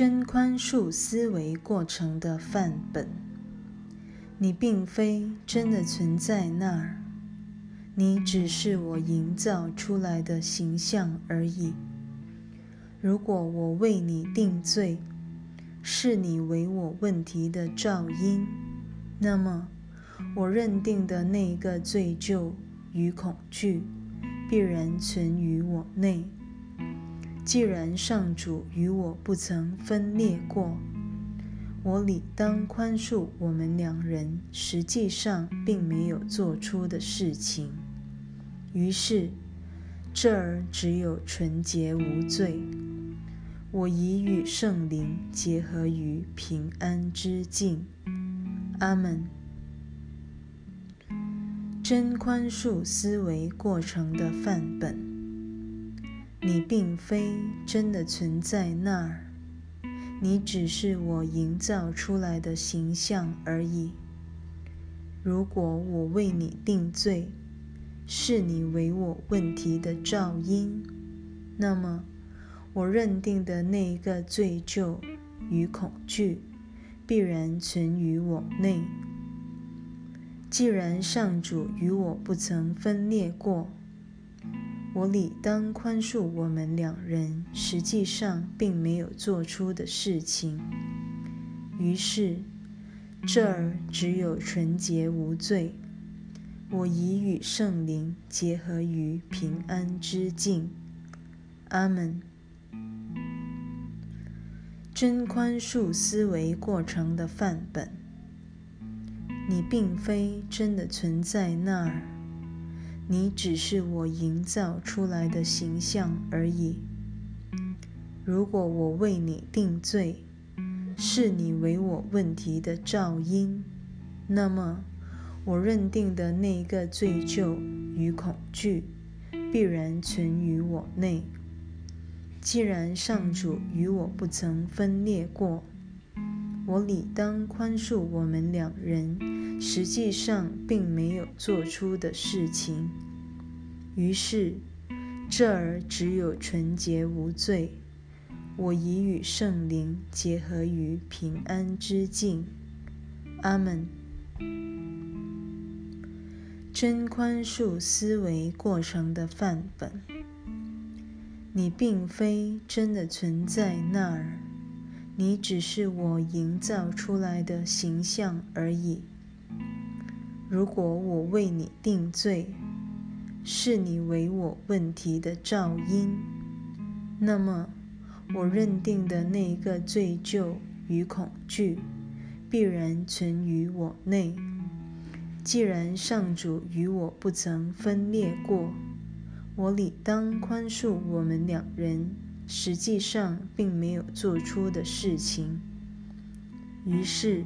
真宽恕思维过程的范本。你并非真的存在那儿，你只是我营造出来的形象而已。如果我为你定罪，是你为我问题的噪音，那么我认定的那个罪疚与恐惧必然存于我内。既然上主与我不曾分裂过，我理当宽恕我们两人实际上并没有做出的事情。于是，这儿只有纯洁无罪。我已与圣灵结合于平安之境。阿门。真宽恕思维过程的范本。你并非真的存在那儿，你只是我营造出来的形象而已。如果我为你定罪，视你为我问题的噪音，那么我认定的那一个罪疚与恐惧必然存于我内。既然上主与我不曾分裂过。我理当宽恕我们两人实际上并没有做出的事情。于是，这儿只有纯洁无罪。我已与圣灵结合于平安之境。阿门。真宽恕思维过程的范本。你并非真的存在那儿。你只是我营造出来的形象而已。如果我为你定罪，是你为我问题的噪音，那么我认定的那个罪疚与恐惧必然存于我内。既然上主与我不曾分裂过，我理当宽恕我们两人实际上并没有做出的事情。于是，这儿只有纯洁无罪。我已与圣灵结合于平安之境。阿门。真宽恕思维过程的范本。你并非真的存在那儿，你只是我营造出来的形象而已。如果我为你定罪，是你为我问题的噪音，那么我认定的那个罪疚与恐惧必然存于我内。既然上主与我不曾分裂过，我理当宽恕我们两人实际上并没有做出的事情。于是，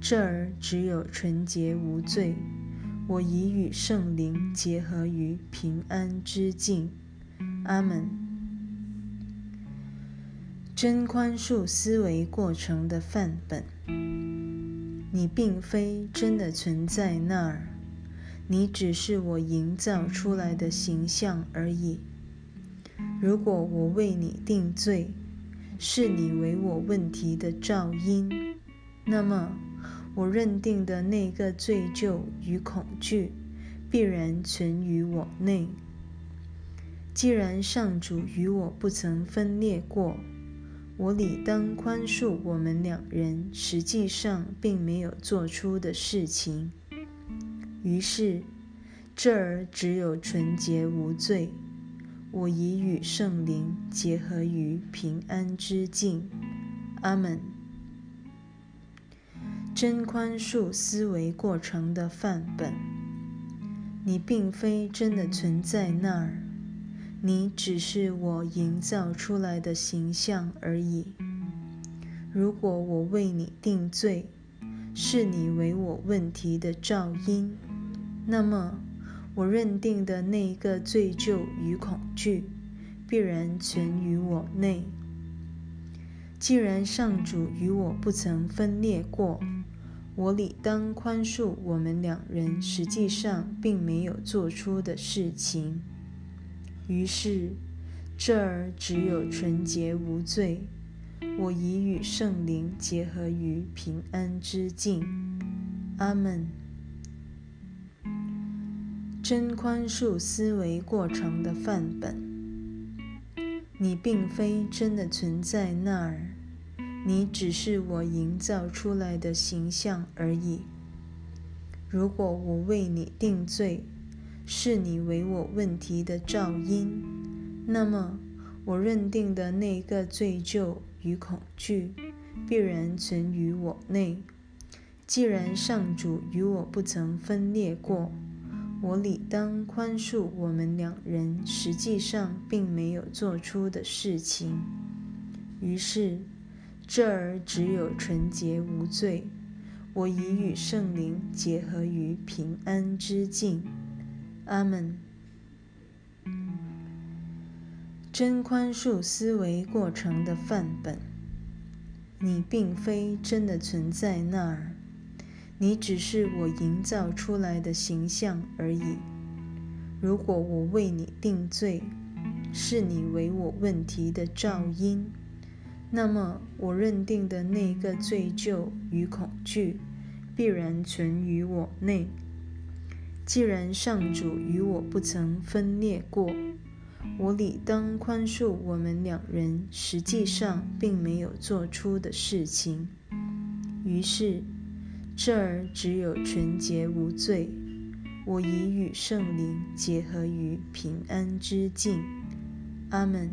这儿只有纯洁无罪。我已与圣灵结合于平安之境。阿门。真宽恕思维过程的范本。你并非真的存在那儿，你只是我营造出来的形象而已。如果我为你定罪，是你为我问题的噪音，那么。我认定的那个罪疚与恐惧，必然存于我内。既然上主与我不曾分裂过，我理当宽恕我们两人实际上并没有做出的事情。于是，这儿只有纯洁无罪。我已与圣灵结合于平安之境。阿门。真宽恕思维过程的范本。你并非真的存在那儿，你只是我营造出来的形象而已。如果我为你定罪，是你为我问题的噪音，那么我认定的那一个罪疚与恐惧必然存于我内。既然上主与我不曾分裂过。我理当宽恕我们两人实际上并没有做出的事情。于是，这儿只有纯洁无罪。我已与圣灵结合于平安之境。阿门。真宽恕思维过程的范本。你并非真的存在那儿，你只是我营造出来的形象而已。如果我为你定罪，视你为我问题的噪音，那么我认定的那个罪疚与恐惧必然存于我内。既然上主与我不曾分裂过，我理当宽恕我们两人实际上并没有做出的事情。于是，这儿只有纯洁无罪。我已与圣灵结合于平安之境。阿门。真宽恕思维过程的范本。你并非真的存在那儿，你只是我营造出来的形象而已。如果我为你定罪，视你为我问题的噪音，那么我认定的那个罪疚与恐惧必然存于我内。既然上主与我不曾分裂过，我理当宽恕我们两人实际上并没有做出的事情。于是，这儿只有纯洁无罪。我已与圣灵结合于平安之境。阿门。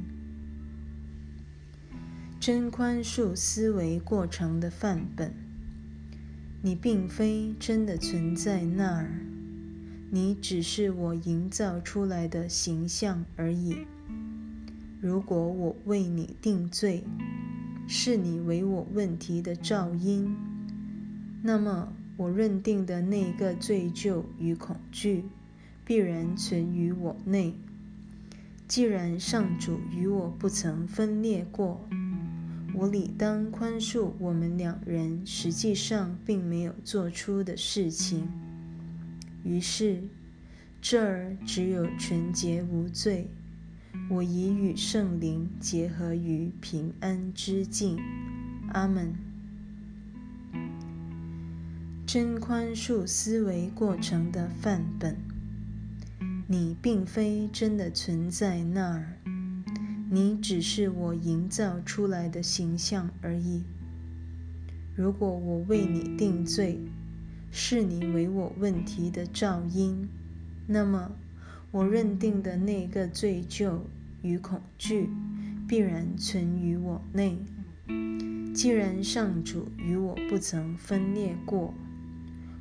真宽恕思维过程的范本。你并非真的存在那儿。你只是我营造出来的形象而已。如果我为你定罪，是你为我问题的噪音，那么我认定的那个罪疚与恐惧必然存于我内。既然上主与我不曾分裂过，我理当宽恕我们两人实际上并没有做出的事情。于是，这儿只有纯洁无罪。我已与圣灵结合于平安之境。阿门。真宽恕思维过程的范本。你并非真的存在那儿，你只是我营造出来的形象而已。如果我为你定罪，是你为我问题的噪音，那么我认定的那个罪疚与恐惧必然存于我内。既然上主与我不曾分裂过，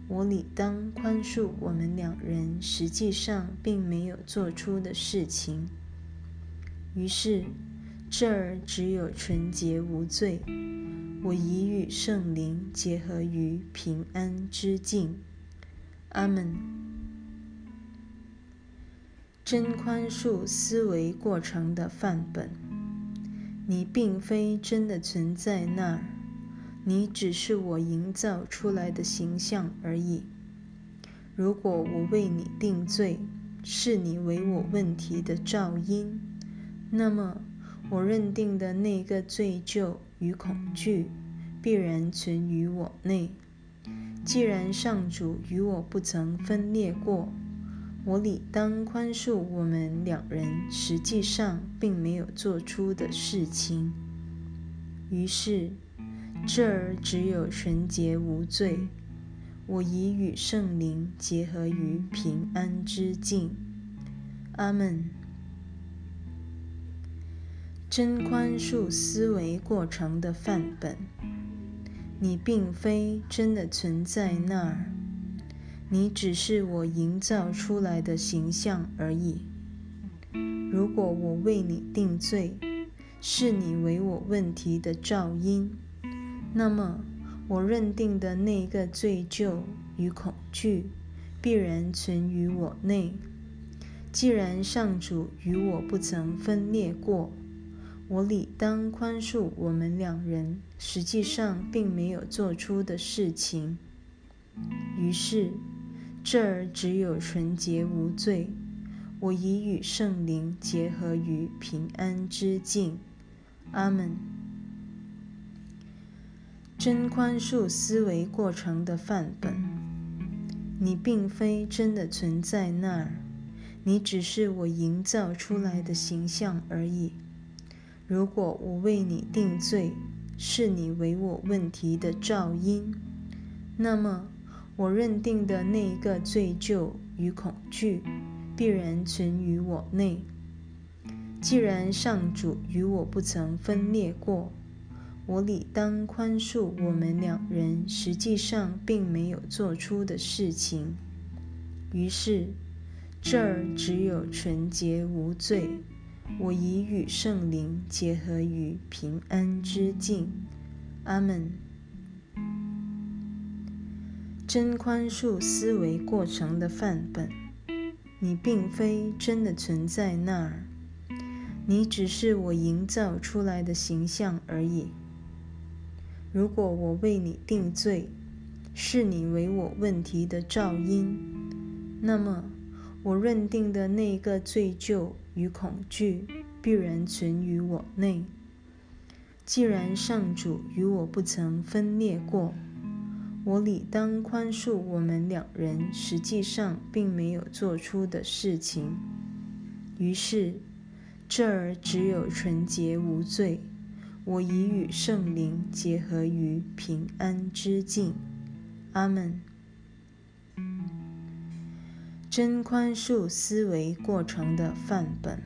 我理当宽恕我们两人实际上并没有做出的事情。于是，这儿只有纯洁无罪。我已与圣灵结合于平安之境。阿门。真宽恕思维过程的范本。你并非真的存在那儿，你只是我营造出来的形象而已。如果我为你定罪，视你为我问题的噪音，那么我认定的那个罪疚。与恐惧必然存于我内。既然上主与我不曾分裂过，我理当宽恕我们两人实际上并没有做出的事情。于是，这儿只有纯洁无罪。我已与圣灵结合于平安之境。阿门。真宽恕思维过程的范本。你并非真的存在那儿，你只是我营造出来的形象而已。如果我为你定罪，是你为我问题的噪音，那么我认定的那个罪疚与恐惧必然存于我内。既然上主与我不曾分裂过。我理当宽恕我们两人实际上并没有做出的事情。于是，这儿只有纯洁无罪。我已与圣灵结合于平安之境。阿门。真宽恕思维过程的范本。你并非真的存在那儿，你只是我营造出来的形象而已。如果我为你定罪，是你为我问题的噪音，那么我认定的那一个罪疚与恐惧，必然存于我内。既然上主与我不曾分裂过。我理当宽恕我们两人实际上并没有做出的事情。于是，这儿只有纯洁无罪。我已与圣灵结合于平安之境。阿门。真宽恕思维过程的范本。你并非真的存在那儿，你只是我营造出来的形象而已。如果我为你定罪，是你为我问题的噪音，那么我认定的那个罪疚与恐惧必然存于我内。既然上主与我不曾分裂过，我理当宽恕我们两人实际上并没有做出的事情。于是，这儿只有纯洁无罪。我已与圣灵结合于平安之境。阿门。真宽恕思维过程的范本。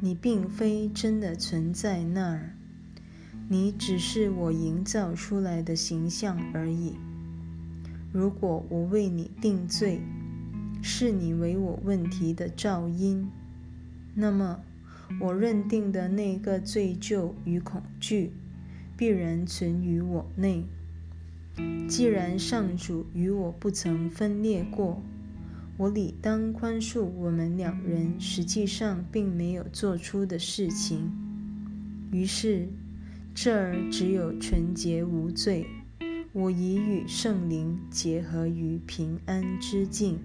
你并非真的存在那儿，你只是我营造出来的形象而已。如果我为你定罪，视你为我问题的噪音，那么。我认定的那个罪疚与恐惧，必然存于我内。既然上主与我不曾分裂过，我理当宽恕我们两人实际上并没有做出的事情。于是，这儿只有纯洁无罪。我已与圣灵结合于平安之境。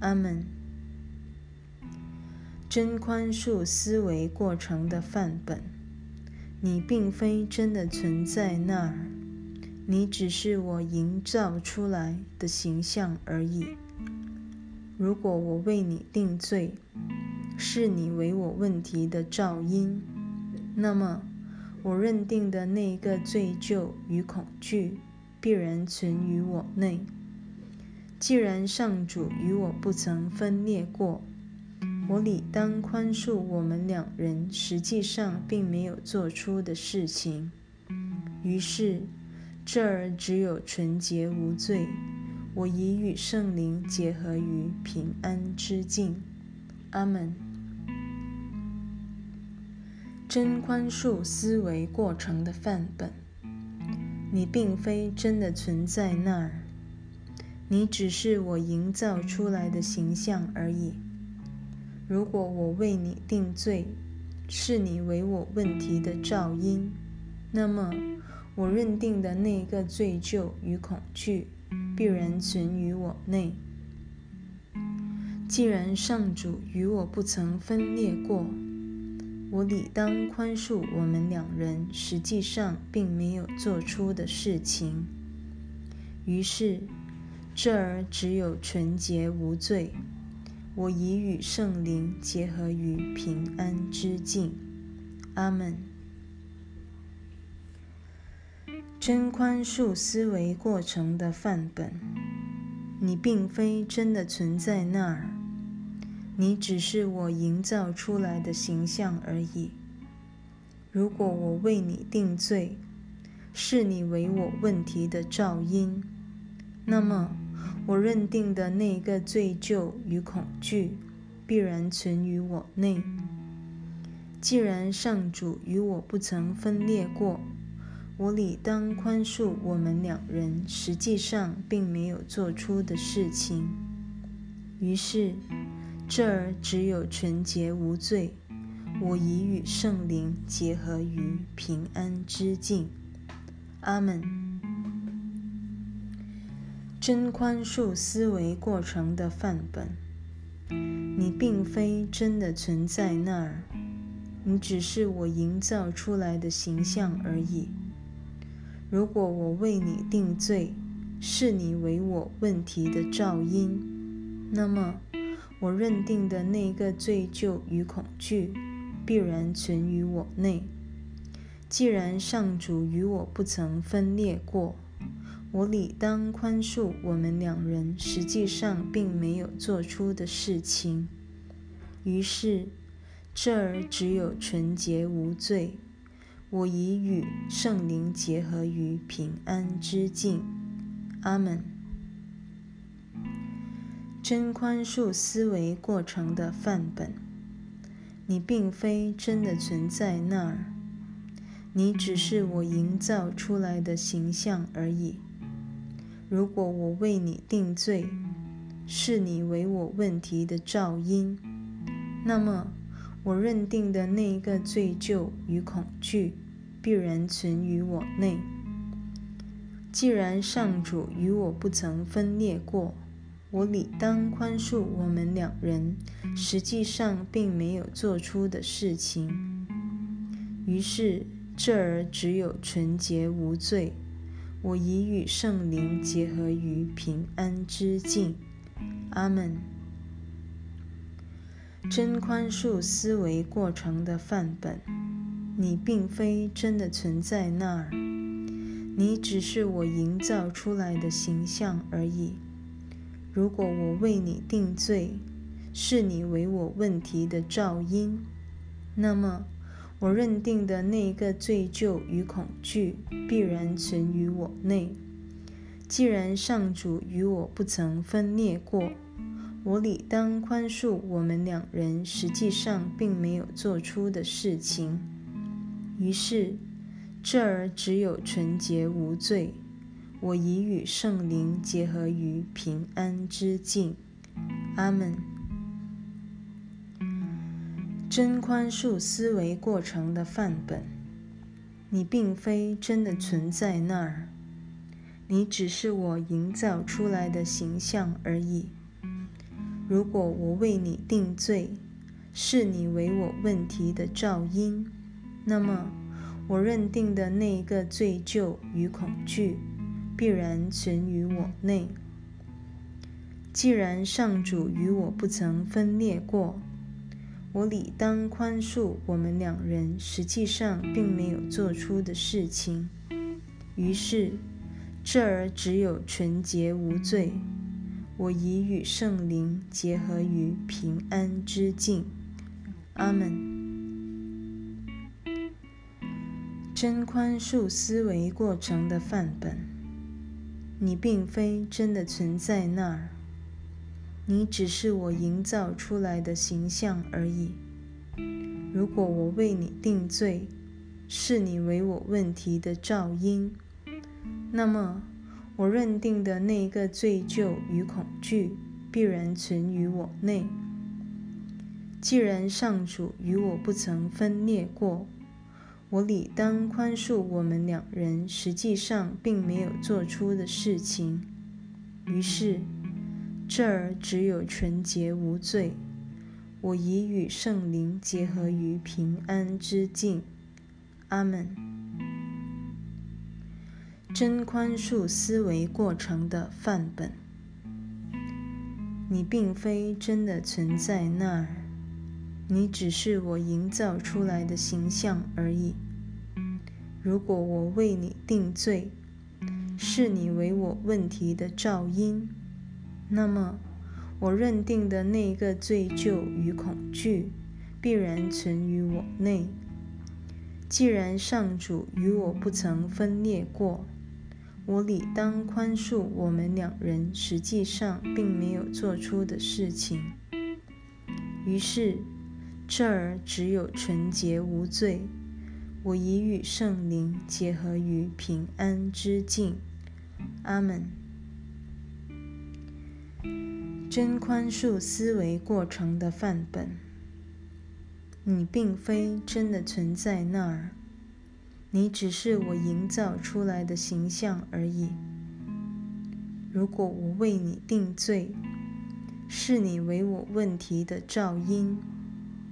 阿门。真宽恕思维过程的范本。你并非真的存在那儿，你只是我营造出来的形象而已。如果我为你定罪，是你为我问题的噪音，那么我认定的那个罪疚与恐惧必然存于我内。既然上主与我不曾分裂过。我理当宽恕我们两人实际上并没有做出的事情。于是，这儿只有纯洁无罪。我已与圣灵结合于平安之境。阿门。真宽恕思维过程的范本。你并非真的存在那儿，你只是我营造出来的形象而已。如果我为你定罪，是你为我问题的噪音，那么我认定的那个罪疚与恐惧必然存于我内。既然上主与我不曾分裂过，我理当宽恕我们两人实际上并没有做出的事情。于是，这儿只有纯洁无罪。我已与圣灵结合于平安之境。阿门。真宽恕思维过程的范本。你并非真的存在那儿，你只是我营造出来的形象而已。如果我为你定罪，视你为我问题的噪音，那么。我认定的那个罪疚与恐惧，必然存于我内。既然上主与我不曾分裂过，我理当宽恕我们两人实际上并没有做出的事情。于是，这儿只有纯洁无罪。我已与圣灵结合于平安之境。阿门。真宽恕思维过程的范本。你并非真的存在那儿，你只是我营造出来的形象而已。如果我为你定罪，视你为我问题的噪音，那么我认定的那个罪疚与恐惧必然存于我内。既然上主与我不曾分裂过，我理当宽恕我们两人实际上并没有做出的事情。于是，这儿只有纯洁无罪。我已与圣灵结合于平安之境。阿门。真宽恕思维过程的范本，你并非真的存在那儿。你只是我营造出来的形象而已。如果我为你定罪，视你为我问题的肇因，那么我认定的那一个罪疚与恐惧必然存于我内。既然上主与我不曾分裂过，我理当宽恕我们两人实际上并没有做出的事情。于是。这儿只有纯洁无罪。我已与圣灵结合于平安之境。阿门。真宽恕思维过程的范本，你并非真的存在那儿，你只是我营造出来的形象而已。如果我为你定罪，是你为我问题的噪音，那么。我认定的那个罪疚与恐惧必然存于我内。既然上主与我不曾分裂过，我理当宽恕我们两人实际上并没有做出的事情。于是，这儿只有纯洁无罪。我已与圣灵结合于平安之境。阿门。真宽恕思维过程的范本，你并非真的存在那儿，你只是我营造出来的形象而已。如果我为你定罪，视你为我问题的肇因，那么我认定的那个罪疚与恐惧必然存于我内。既然上主与我不曾分裂过。我理当宽恕我们两人实际上并没有做出的事情。于是，这儿只有纯洁无罪。我已与圣灵结合于平安之境。阿门。真宽恕思维过程的范本，你并非真的存在那儿。你只是我营造出来的形象而已。如果我为你定罪，视你为我问题的肇因，那么我认定的那个罪疚与恐惧必然存于我内。既然上主与我不曾分裂过，我理当宽恕我们两人实际上并没有做出的事情。于是。这儿只有纯洁无罪。我已与圣灵结合于平安之境。阿门。真宽恕思维过程的范本，你并非真的存在那儿，你只是我营造出来的形象而已。如果我为你定罪，视你为我问题的肇因。那么，我认定的那个罪疚与恐惧必然存于我内。既然上主与我不曾分裂过，我理当宽恕我们两人实际上并没有做出的事情。于是，这儿只有纯洁无罪。我已与圣灵结合于平安之境。阿门。真宽恕思维过程的范本，你并非真的存在那儿，你只是我营造出来的形象而已。如果我为你定罪，视你为我问题的肇因，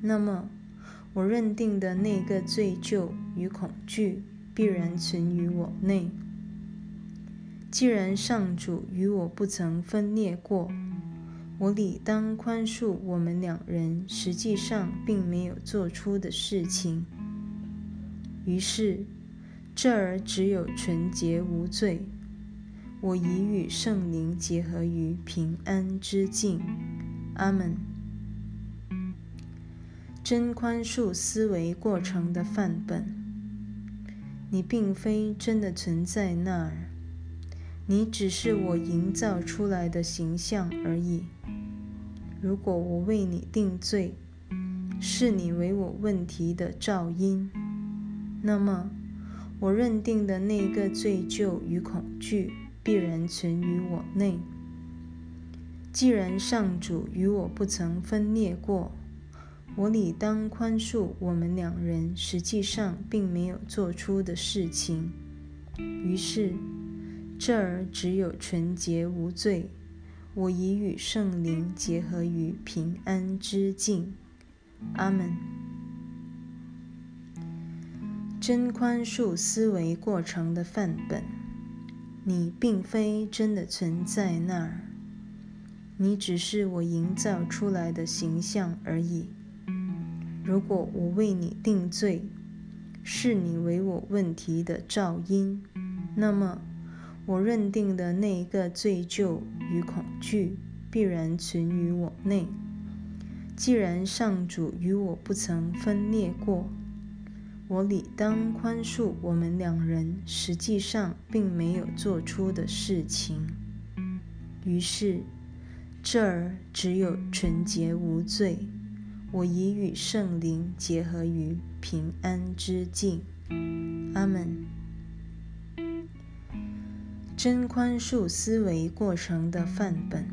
那么我认定的那个罪疚与恐惧必然存于我内。既然上主与我不曾分裂过，我理当宽恕我们两人实际上并没有做出的事情。于是，这儿只有纯洁无罪。我已与圣灵结合于平安之境。阿门。真宽恕思维过程的范本。你并非真的存在那儿，你只是我营造出来的形象而已。如果我为你定罪，视你为我问题的噪音，那么我认定的那个罪疚与恐惧必然存于我内。既然上主与我不曾分裂过。我理当宽恕我们两人实际上并没有做出的事情。于是，这儿只有纯洁无罪。我已与圣灵结合于平安之境。阿门。真宽恕思维过程的范本。你并非真的存在那儿，你只是我营造出来的形象而已。如果我为你定罪，视你为我问题的噪音，那么我认定的那一个罪疚与恐惧必然存于我内。既然上主与我不曾分裂过，我理当宽恕我们两人实际上并没有做出的事情。于是，这儿只有纯洁无罪。我已与圣灵结合于平安之境。阿门。真宽恕思维过程的范本。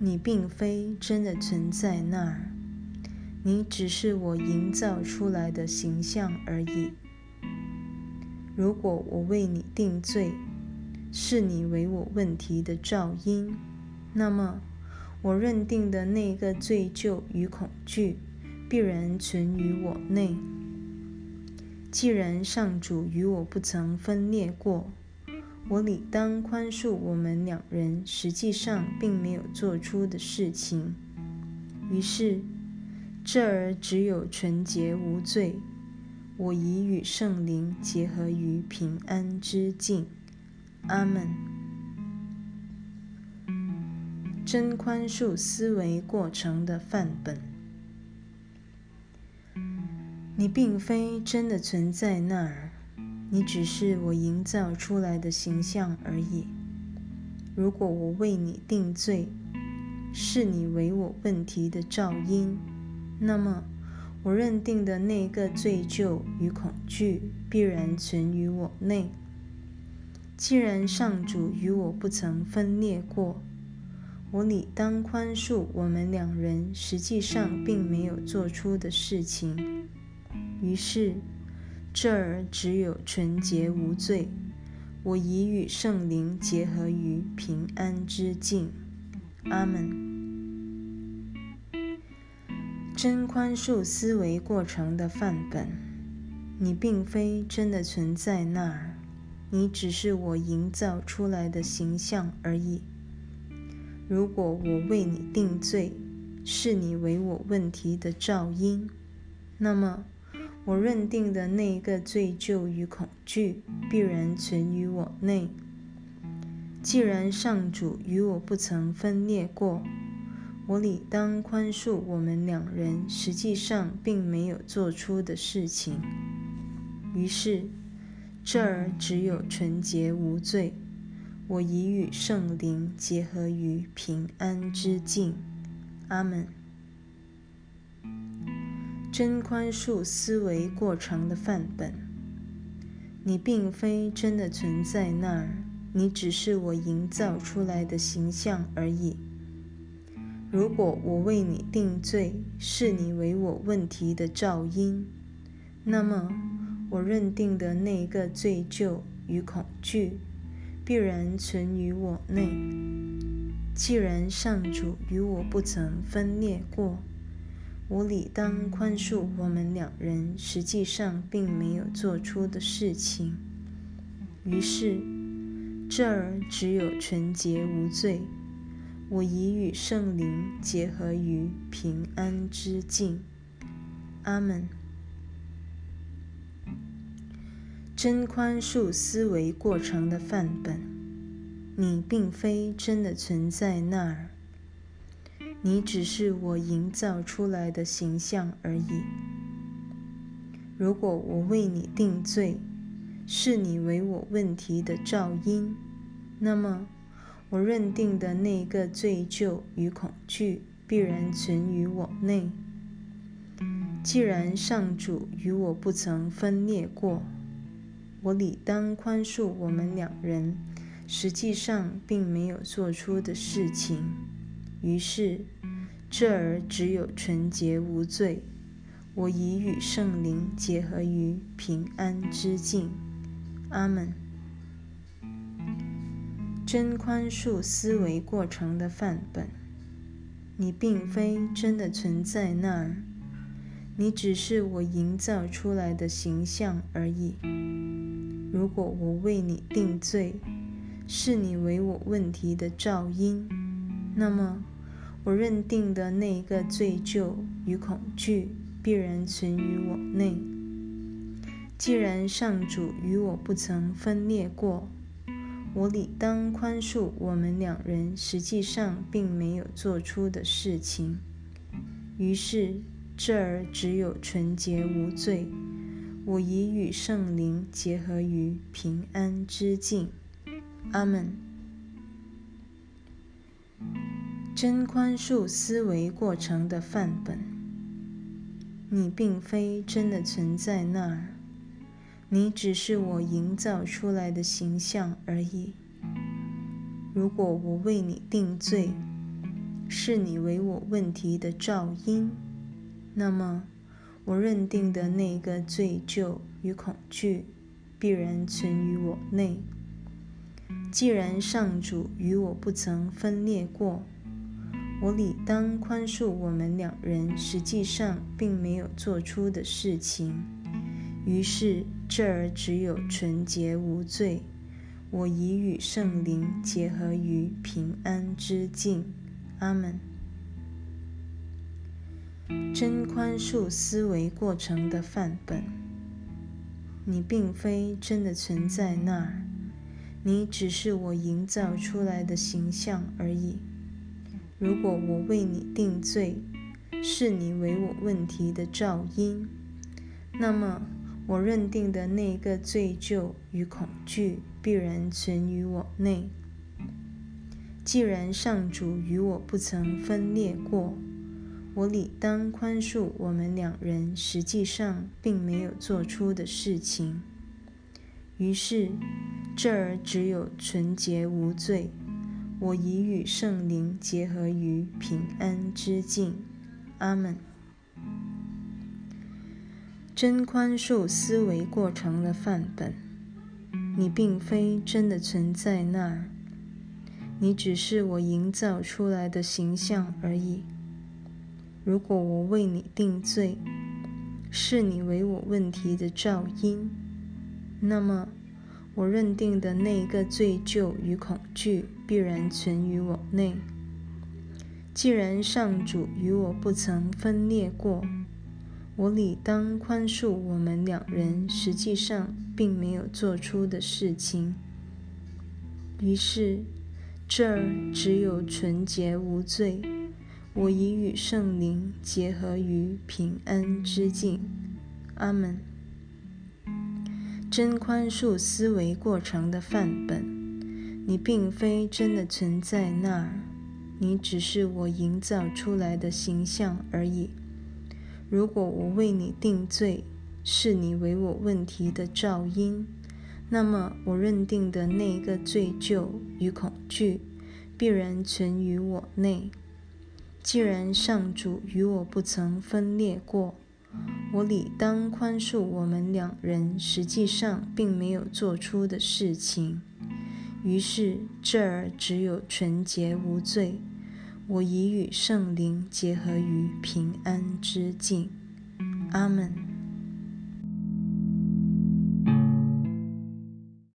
你并非真的存在那儿，你只是我营造出来的形象而已。如果我为你定罪，视你为我问题的噪音，那么。我认定的那个罪疚与恐惧，必然存于我内。既然上主与我不曾分裂过，我理当宽恕我们两人实际上并没有做出的事情。于是，这儿只有纯洁无罪。我已与圣灵结合于平安之境。阿门。真宽恕思维过程的范本。你并非真的存在那儿，你只是我营造出来的形象而已。如果我为你定罪，视你为我问题的噪音，那么我认定的那个罪疚与恐惧必然存于我内。既然上主与我不曾分裂过。我理当宽恕我们两人实际上并没有做出的事情。于是，这儿只有纯洁无罪。我已与圣灵结合于平安之境。阿门。真宽恕思维过程的范本。你并非真的存在那儿，你只是我营造出来的形象而已。如果我为你定罪，视你为我问题的噪音，那么我认定的那一个罪疚与恐惧必然存于我内。既然上主与我不曾分裂过，我理当宽恕我们两人实际上并没有做出的事情。于是，这儿只有纯洁无罪。我已与圣灵结合于平安之境。阿门。真宽恕思维过程的范本。你并非真的存在那儿，你只是我营造出来的形象而已。如果我为你定罪，视你为我问题的噪音，那么我认定的那个罪疚与恐惧。必然存于我内。既然上主与我不曾分裂过，我理当宽恕我们两人实际上并没有做出的事情。于是，这儿只有纯洁无罪。我已与圣灵结合于平安之境。阿门。真宽恕思维过程的范本，你并非真的存在那儿，你只是我营造出来的形象而已。如果我为你定罪，是你为我问题的肇因，那么。我认定的那个罪疚与恐惧必然存于我内。既然上主与我不曾分裂过，我理当宽恕我们两人实际上并没有做出的事情。于是，这儿只有纯洁无罪。我已与圣灵结合于平安之境。阿门。真宽恕思维过程的范本，你并非真的存在那儿，你只是我营造出来的形象而已。如果我为你定罪，是你为我问题的肇因，那么我认定的那一个罪疚与恐惧必然存于我内。既然上主与我不曾分裂过。我理当宽恕我们两人实际上并没有做出的事情。于是这儿只有纯洁无罪。我已与圣灵结合于平安之境。阿门。真宽恕思维过程的范本，你并非真的存在那儿。你只是我营造出来的形象而已。如果我为你定罪，视你为我问题的噪音，那么我认定的那个罪疚与恐惧必然存于我内。既然上主与我不曾分裂过，我理当宽恕我们两人实际上并没有做出的事情。于是。这儿只有纯洁无罪。我已与圣灵结合于平安之境。阿门。真宽恕思维过程的范本，你并非真的存在那儿，你只是我营造出来的形象而已。如果我为你定罪，视你为我问题的肇因，那么。我认定的那个罪疚与恐惧必然存于我内。既然上主与我不曾分裂过，我理当宽恕我们两人实际上并没有做出的事情。于是这儿只有纯洁无罪。我已与圣灵结合于平安之境。阿门。真宽恕思维过程的范本，你并非真的存在那儿，你只是我营造出来的形象而已。如果我为你定罪，视你为我问题的肇因，那么我认定的那个罪疚与恐惧必然存于我内。既然上主与我不曾分裂过。我理当宽恕我们两人实际上并没有做出的事情。于是这儿只有纯洁无罪。我已与圣灵结合于平安之境。阿门。真宽恕思维过程的范本，你并非真的存在那儿，你只是我营造出来的形象而已。如果我为你定罪，视你为我问题的噪音，那么我认定的那个罪疚与恐惧必然存于我内。既然上主与我不曾分裂过，我理当宽恕我们两人实际上并没有做出的事情。于是这儿只有纯洁无罪。我已与圣灵结合于平安之境。阿门。